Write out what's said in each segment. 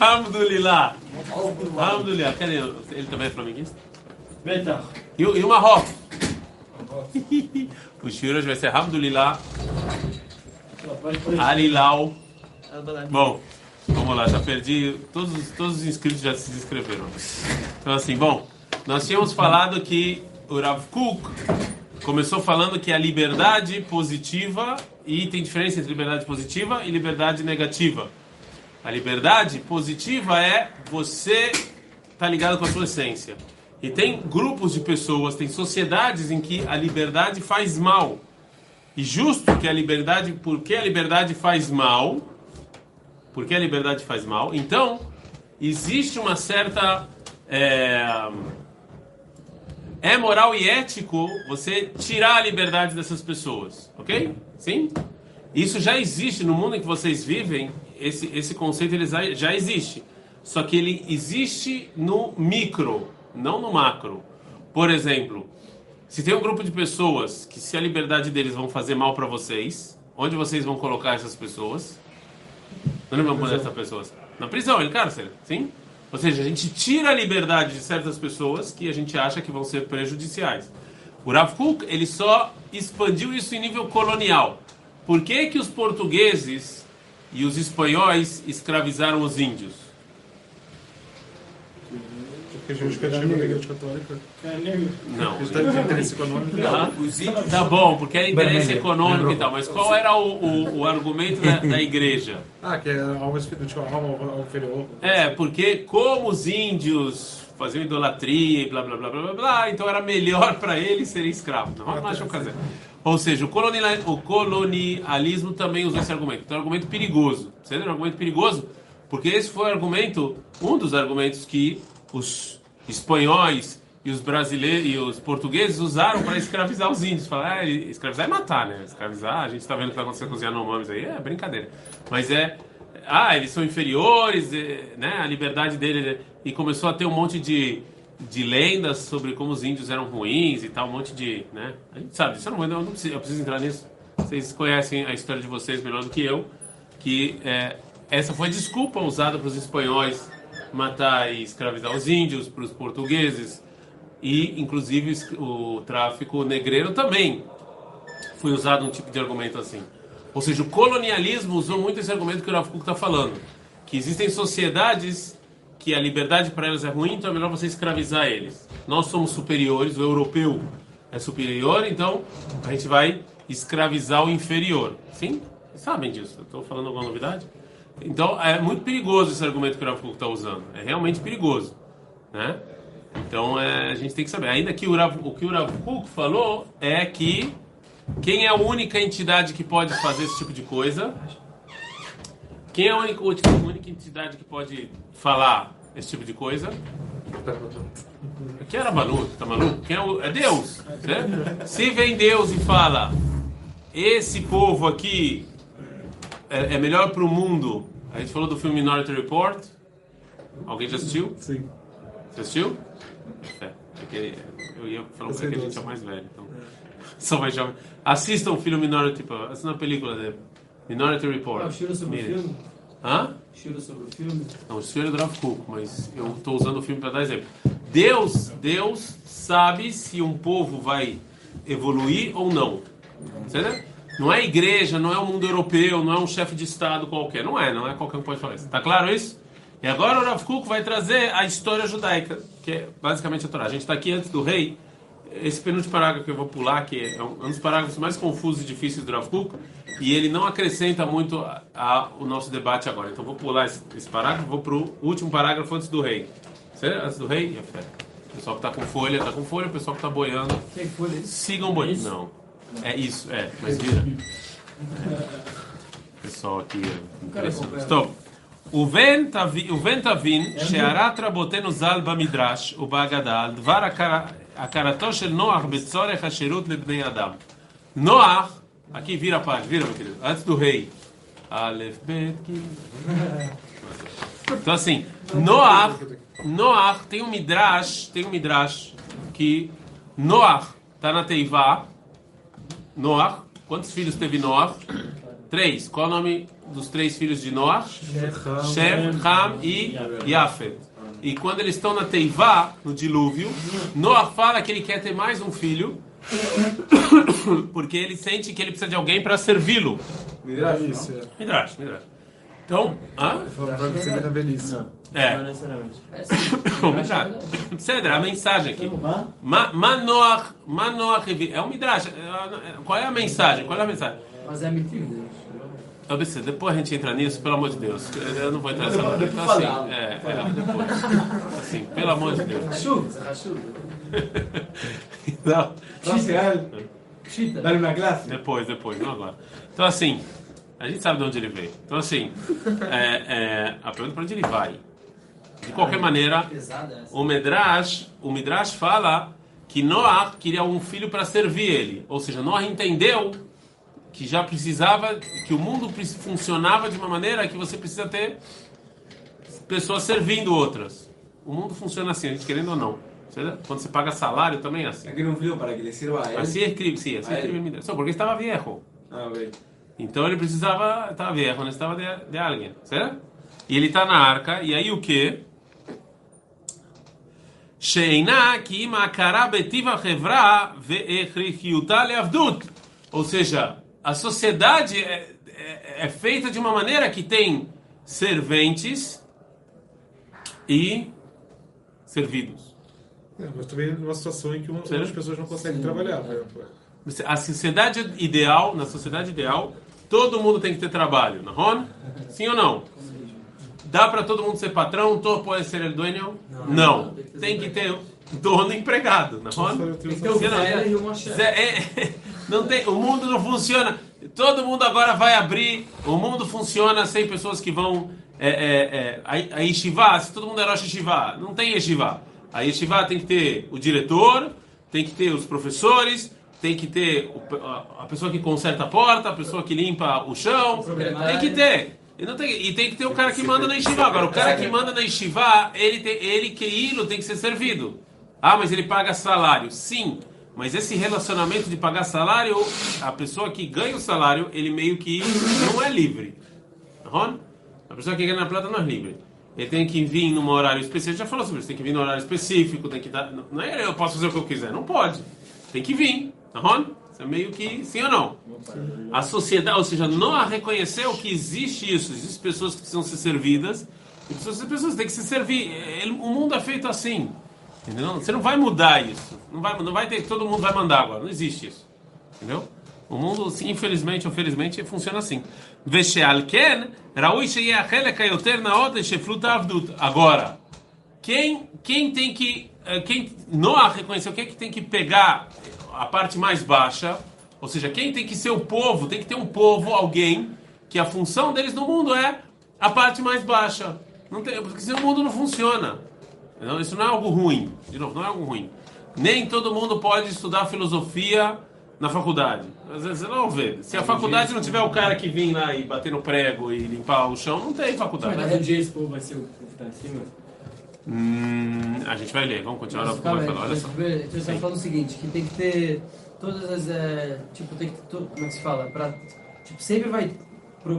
Alhamdulillah. Alhamdulillah. Cadê? Ele também é flamenguista? E, e uma Marrocos? o Shiro hoje vai ser Alhamdulillah. Alilau. Bom, vamos lá, já perdi. Todos, todos os inscritos já se inscreveram. Então, assim, bom, nós tínhamos falado que o Rav Kuk começou falando que a liberdade positiva, e tem diferença entre liberdade positiva e liberdade negativa. A liberdade positiva é você tá ligado com a sua essência. E tem grupos de pessoas, tem sociedades em que a liberdade faz mal. E justo que a liberdade, porque a liberdade faz mal, porque a liberdade faz mal, então existe uma certa é, é moral e ético você tirar a liberdade dessas pessoas, ok? Sim? Isso já existe no mundo em que vocês vivem. Esse esse conceito ele já, existe, só que ele existe no micro, não no macro. Por exemplo, se tem um grupo de pessoas que se a liberdade deles vão fazer mal para vocês, onde vocês vão colocar essas pessoas? Onde vão pôr essas pessoas? Na prisão, em cárcere, sim? Ou seja, a gente tira a liberdade de certas pessoas que a gente acha que vão ser prejudiciais. O Rav Kuk, ele só expandiu isso em nível colonial. Por que, que os portugueses e os espanhóis escravizaram os índios? Porque justificativa da Igreja Católica. Não. Justamente interesse econômico. Tá, tá bom, porque era interesse econômico e tal, mas qual era o, o, o argumento da, da igreja? Ah, que é algo tipo, algo inferior. É, porque como os índios faziam idolatria e blá blá blá blá blá, blá então era melhor para eles serem escravos. Não, não acham fazer. Ou seja, o, colonial, o colonialismo também usou esse argumento. Então é um argumento perigoso. Você é um argumento perigoso? Porque esse foi o argumento, um dos argumentos que os espanhóis e os brasileiros e os portugueses usaram para escravizar os índios. Falar, ah, escravizar é matar, né? Escravizar, a gente está vendo o que está acontecendo com os Yanomamis aí, é brincadeira. Mas é, ah, eles são inferiores, é, né? A liberdade deles. E começou a ter um monte de, de lendas sobre como os índios eram ruins e tal, um monte de, né? A gente sabe, eu não, eu não preciso, eu preciso entrar nisso. Vocês conhecem a história de vocês melhor do que eu, que é, essa foi a desculpa usada para os espanhóis matar e escravizar os índios, para os portugueses e, inclusive, o tráfico negreiro também foi usado um tipo de argumento assim. Ou seja, o colonialismo usou muito esse argumento que o Rav está falando, que existem sociedades que a liberdade para elas é ruim, então é melhor você escravizar eles. Nós somos superiores, o europeu é superior, então a gente vai escravizar o inferior. Sim? Sabem disso? Estou falando alguma novidade? Então é muito perigoso esse argumento que o Rav está usando. É realmente perigoso, né? Então é, a gente tem que saber. Ainda que o, Rav, o que o Rav Kuk falou é que quem é a única entidade que pode fazer esse tipo de coisa? Quem é a única, a única entidade que pode falar esse tipo de coisa? Quem era maluco? Tá maluco? Quem é, o, é Deus. Né? Se vem Deus e fala, esse povo aqui é, é melhor para o mundo. A gente falou do filme Minority Report. Alguém já assistiu? Sim. Você assistiu? É, porque eu ia falar que a gente é mais velho, então. Sou mais jovem. Assistam o filme Minority Report. Assistam a película dele. Minority Report. Ah, o sobre Mire. o filme? Hã? Cheiro sobre o filme? Não, o filme é do Rav Kuk, mas eu estou usando o filme para dar exemplo. Deus, Deus sabe se um povo vai evoluir ou não. Entendeu? Não é igreja, não é o mundo europeu, não é um chefe de Estado qualquer. Não é, não é qualquer um pode falar isso. Tá claro isso? E agora o Rav Kuk vai trazer a história judaica, que é basicamente a Torá. A gente está aqui antes do rei. Esse penúltimo parágrafo que eu vou pular, que é um dos parágrafos mais confusos e difíceis do Rav Kuk, e ele não acrescenta muito a, a, o nosso debate agora. Então vou pular esse, esse parágrafo, vou para o último parágrafo antes do rei. Certo? Antes do rei, fé. O pessoal que está com folha, está com folha, o pessoal que está boiando. Tem folha? Sigam boiando. Não. É isso, é, mas vira. É. Pessoal aqui, é impressionante. Então, o vento Ventavin, Shearat Rabotenu Zal Bamidrash, o Bagadal, Dvar Akarato Shel Noach Betzorech Asherut Lebnei Adam. Noach, aqui vira a página, vira, meu querido, antes do rei. Aleph Bet Então, assim, Noach, Noach tem um Midrash, tem um Midrash que Noach está na Teivá, Noah, quantos filhos teve Noah? Três. Qual é o nome dos três filhos de Noah? Shem, Ham e Yafet. E quando eles estão na Teivá, no dilúvio, Noah fala que ele quer ter mais um filho, porque ele sente que ele precisa de alguém para servi-lo. É. Midrash, Midrash. Então, hã? Pra você ver na velhice. É. Não necessariamente. O Midrash. Cedra, a mensagem aqui. Ma- Manoach, Manoach, é um Midrash. É, Qual é a mensagem? Qual é a mensagem? Mas é mentira. ABC, depois a gente entra nisso, pelo amor de Deus. Eu não vou entrar nessa hora. Depois Então, assim, é, é, depois. Assim, pelo amor de Deus. Chuva, chuva. Não, Racial, Chita. dar uma classe. depois, depois, não agora. Então, assim, a gente sabe de onde ele veio. Então, assim, é, é, a pergunta é para onde ele vai. De qualquer maneira, o Midrash, o Midrash fala que Noah queria um filho para servir ele. Ou seja, Noah entendeu que já precisava, que o mundo funcionava de uma maneira que você precisa ter pessoas servindo outras. O mundo funciona assim, a gente querendo ou não. Quando você paga salário também é assim. Aquí no frío para que le sirva a él. Assim escreve, sim, assim ele. Midrash. Só porque estava viejo. Ah, ok. Então ele precisava, estava viejo, necessitava de, de alguém, certo? E ele está na arca, e aí o que? Sheina ki makara betiva chevra ve'echrichiuta leavdut. Ou seja, a sociedade é, é, é feita de uma maneira que tem serventes e servidos. É, mas também numa situação em que uma, Sério? as pessoas não conseguem trabalhar. por exemplo. A sociedade ideal, na sociedade ideal, todo mundo tem que ter trabalho, não? Sim ou não? Dá para todo mundo ser patrão? Todo pode ser el dueño? Não. Tem que ter dono empregado, não? Tem que ter o Se não, é- não tem, o mundo não funciona. Todo mundo agora vai abrir. O mundo funciona sem pessoas que vão. É, é, é, a, a Yeshiva, se todo mundo é Rosh Yeshiva, não tem Yeshiva. A Yeshiva tem que ter o diretor, tem que ter os professores, tem que ter a, pessoa que conserta a porta, a pessoa que limpa o chão. Tem que ter. E, não tem, e tem que ter o cara que manda na Yeshiva. Agora, o cara que manda na Yeshiva, ele, tem, ele que ir, tem que ser servido. Ah, mas ele paga salário. Sim, mas esse relacionamento de pagar salário, a pessoa que ganha o salário, ele meio que não é livre. Ron? A pessoa que ganha na plata não é livre. Ele tem que vir num horário específico. Já falou sobre isso. Tem que vir num horário específico. Tem que dar. Não é eu posso fazer o que eu quiser. Não pode. Tem que vir. Ron? Isso é meio que sim ou não. A sociedade, ou seja, não reconheceu que existe isso. Existem pessoas que precisam ser servidas. E pessoas, as pessoas têm que se servir. O mundo é feito assim. Entendeu? Você não vai mudar isso. Não vai, não vai ter que todo mundo vai mandar agora. Não existe isso. Entendeu? O mundo, infelizmente ou felizmente, funciona assim. Agora, quem, quem tem que. eh, Quem Noah reconheceu quem é que tem que pegar a parte mais baixa, ou seja, quem tem que ser o povo, tem que ter um povo, alguém, que a função deles no mundo é a parte mais baixa. Não tem, porque senão o mundo não funciona. Não, isso não é algo ruim. De novo, não é algo ruim. Nem todo mundo pode estudar filosofia na faculdade. Às vezes você não vê. Se a faculdade não tiver o cara que vem lá e bater no prego e limpar o chão, não tem faculdade. Mas um dia esse povo vai ser o que tá em cima? Hum, a gente vai ler, vamos continuar. Mas, calma vai falar? Olha só. Então você falando o seguinte, que tem que ter todas as... é, tipo, tem que ter... Como é que se fala? Pra, tipo, sempre vai...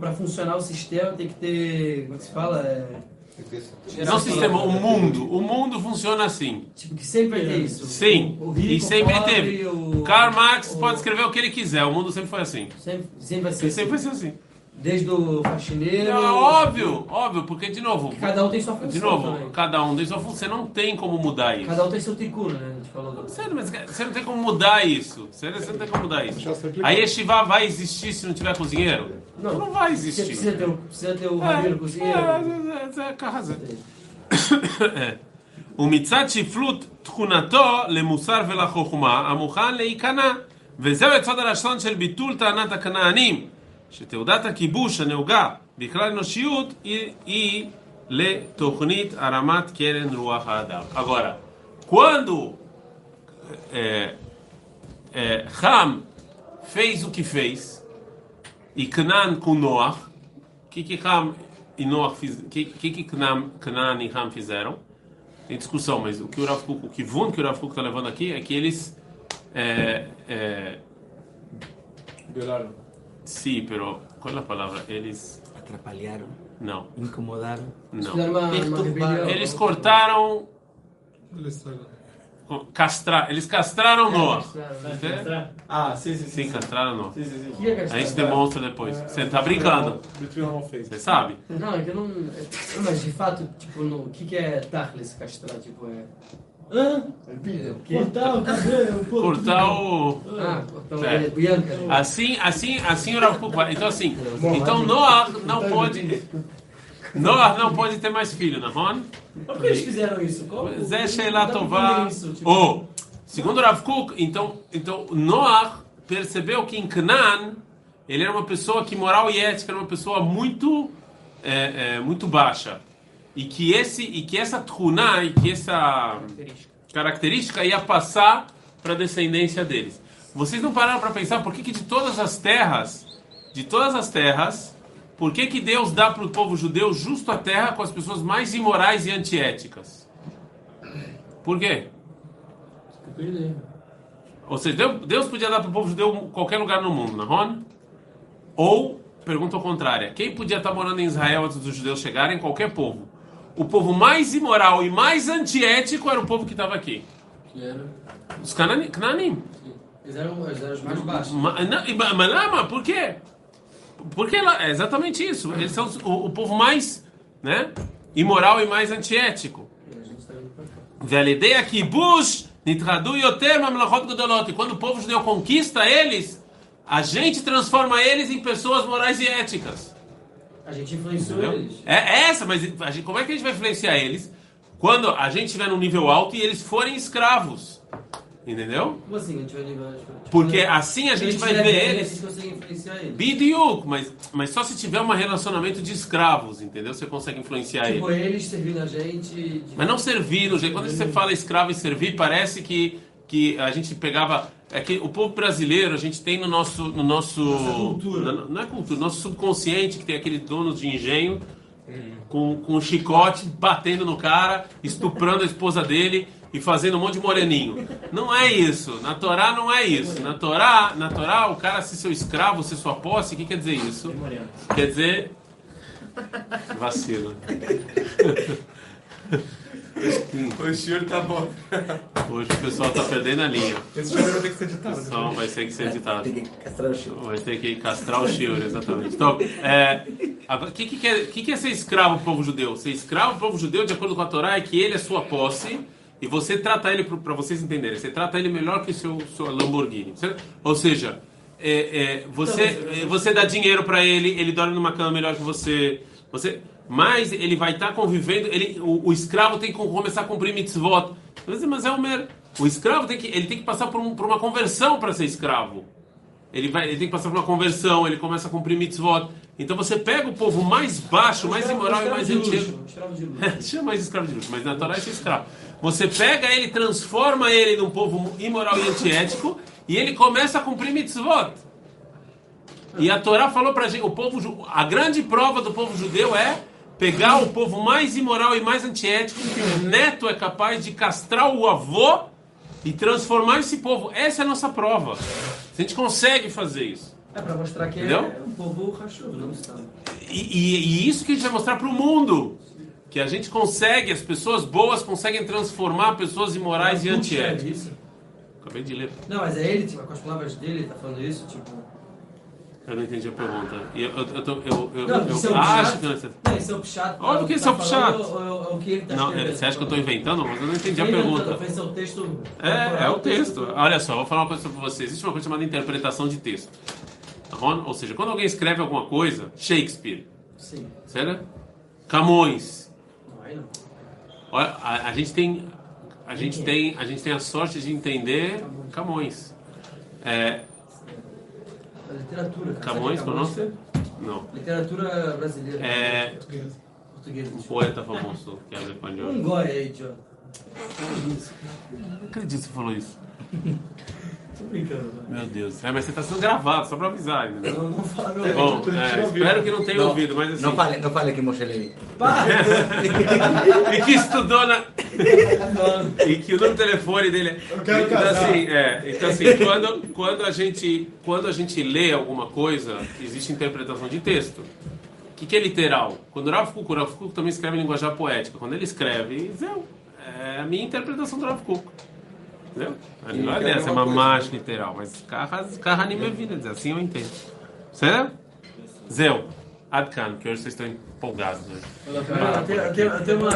Pra funcionar o sistema tem que ter... Como é que se fala? É, Não o sistema, o mundo. O mundo funciona assim. tipo, que sempre vai ter isso. Sim. O, o rico, E sempre pobre, teve. O, Karl Marx o- pode escrever o que ele quiser. O mundo sempre foi assim. Sempre, sempre vai ser Sempre vai assim. ser assim. Desde o faxineiro... É óbvio, óbvio, porque de novo, Cada um tem sua função de novo, também. cada um tem sua função. Você não tem como mudar isso. Cada um tem seu tricuna, né? A gente falou do... Sério, mas você não tem como mudar isso. Sério, você não tem como mudar isso. Já está explicado. Aí Yeshiva vai existir se não tiver cozinheiro? Não. Não vai Você existir. precisa ter, o- precisa ter o É, rabino cozinheiro. é, é, é, carrasa. É. ומצד שפלות תכונתו למוסר ולחוכמה המוכן להיכנע וזהו יצד הלשון של ביטול טענת הכנענים שתעודת הכיבוש הנהוגה בכלל אנושיות היא, היא לתוכנית הרמת קרן רוח האדם. Agora, quando é, é, Ham fez o que fez e Canaan com Noach, o que que Ham e Noach fiz, que que que Canaan, Canaan e Ham fizeram? Tem discussão, mas o que o Rav Kuk, o que o que o Rav Kuk está levando aqui é que eles é, é, Violaron. Sim, pero qual é a palavra? Eles Atrapalharam, não, incomodaram. não. Rebelião. Eles cortaram, Olha só. castra, eles castraram Noah. Castraram. Ah, sim, sim, sim. Sim, castraram Noah. Sim, sim, sim. O que é A castrar? gente demonstra depois. Você tá brincando, você sabe? Não, é que eu não. é- Mas de fato, tipo, no, o que, que é Tachlis castrar? Tipo, é. Hã? O cabelo. Cortar o. Ah, Certo. é Bianca. Assim, assim, assim o Rav Kuk vai. Então assim, então Noah não pode. Noah não pode ter mais filho, não é? Mas por que eles fizeram isso? Zé Sheila Tová. Ou, segundo Rav Kuk, então, então Noah percebeu que em Canaan ele era uma pessoa que moral e ética era uma pessoa muito é, é, muito baixa e que esse e que essa tchuná e que essa característica ia passar para a descendência deles. Vocês não pararam para pensar por que, que de todas as terras, de todas as terras, por que, que Deus dá para o povo judeu justo a terra com as pessoas mais imorais e antiéticas? Por quê? Ou seja, Deus, podia dar para o povo judeu qualquer lugar no mundo, não é? Ou, pergunta ao contrário, quem podia estar morando em Israel antes dos judeus chegarem? Qualquer povo o povo mais imoral e mais antiético era o povo que estava aqui. Era? Os cananim. Eles, eram, eles eram os mais baixos. Mas lá, por quê? Porque é exatamente isso. Eles são o, o povo mais né, imoral e mais antiético. Tá Velidei aqui, Bush, Nitradu e Otem, Amlachot Quando o povo judeu conquista eles, a gente transforma eles em pessoas morais e éticas. A gente influenciou Entendeu? eles. É essa, mas a gente- como é que a gente vai influenciar eles quando a gente estiver num nível alto e eles forem escravos? Entendeu? Como assim? A gente vai nível. Tipo, Porque assim a gente vai ver eles. A gente consegue influenciar eles. Bidiuk, mas, mas só se tiver um relacionamento de escravos, entendeu? Você consegue influenciar Tipo, eles. eles servindo a gente. de- Mas não servir, no jeito- quando você fala escravo e servir, parece que, que a gente pegava. É que o povo brasileiro, a gente tem no nosso. No nosso cultura. na- não é cultura, nosso subconsciente, que tem aquele dono de engenho com, com um chicote batendo no cara, estuprando a esposa dele e fazendo um monte de moreninho. Não é isso. Na Torá não é isso. Na Torá, na Torá o cara ser seu escravo, ser sua posse, o que quer dizer isso? Quer dizer. Vacilo. O senhor tá bom. Hoje o pessoal tá perdendo a linha. Esse jogo vai ter que ser O editado. pessoal vai ter que ser editado. Tem que castrar o chão. Vai ter que castrar o Shiur, exatamente. Então, é, o que, que, quer- que, que é ser escravo pro povo judeu? Ser escravo pro povo judeu, de acordo com a Torá, é que ele é sua posse e você trata ele, para vocês entenderem, você trata ele melhor que seu, sua Lamborghini. Você- ou seja, é, é, você, é, você dá dinheiro para ele, ele dorme numa cama melhor que você. você mas ele vai estar convivendo, ele, o, o escravo tem que começar a cumprir mitzvot. Mas, é o mer... O escravo tem que, ele tem que passar por, um, por uma conversão para ser escravo. Ele, vai, ele tem que passar por uma conversão, ele começa a cumprir mitzvot. Então você pega o povo mais baixo, mais imoral e mais antigo. Chama mais escravo de luxo, mas na Torá é escravo. Você pega ele, transforma ele num povo imoral e antiético, e ele começa a cumprir mitzvot. E a Torá falou pra gente, o povo, a grande prova do povo judeu é pegar o povo mais imoral e mais antiético, que o neto é capaz de castrar o avô e transformar esse povo. Essa é a nossa prova. A gente consegue fazer isso. É pra mostrar que Entendeu? é um povo rachudo, não está. E, e- e isso que a gente vai mostrar para o mundo. Que a gente consegue, as pessoas boas conseguem transformar pessoas imorais e antiéticas. Acabei de ler. Não, mas é ele, tipo, com as palavras dele, ele tá falando isso, tipo. Eu não entendi a pergunta. Eu, eu, eu, eu, Não, eu é acho que não é esse é o que tá esse é o falando, Pshat. ou- ou- ou o que ele tá Não, você acha que eu estou inventando? Mas eu não entendi a pergunta. Esse é o texto. É, é o texto. Olha só, vou falar uma coisa para vocês. Existe uma coisa chamada interpretação de texto. Tá bom? Ou seja, quando alguém escreve alguma coisa, Shakespeare, Sim. certo? Camões. Olha, a, a gente tem a gente tem a gente tem a sorte de entender Camões. É, literatura. cara. Camões? Camões? Não. Literatura brasileira. É Portuguesa. um poeta famoso que é espanhol. Um goi aí. Não acredito que você falou isso. Tô brincando, né? Meu Deus. É, mas você tá sendo gravado, só pra avisar né? Não, não fala, não. Bom, a gente é, espero que não tenha Não, ouvido, mas assim. Não fale, não fale que Moshe Levi. e que estudou na. e que o número do telefone dele é. quero então, casar. assim, é, então assim, quando, quando, a gente, quando a gente lê alguma coisa, existe interpretação de texto. O que, que é literal? Quando o Rav Kuk, o Rav Kuk também escreve em linguagem poética. Quando ele escreve, zeu, é a minha interpretação do Rav Kuk. Entendeu? Não é é a dessa, é uma macho literal, mas carra anima vida, dizer assim eu entendo. Certo? Zeu, Adkan, que hoje vocês estão empolgados. Eu eu tenho- eu tenho uma,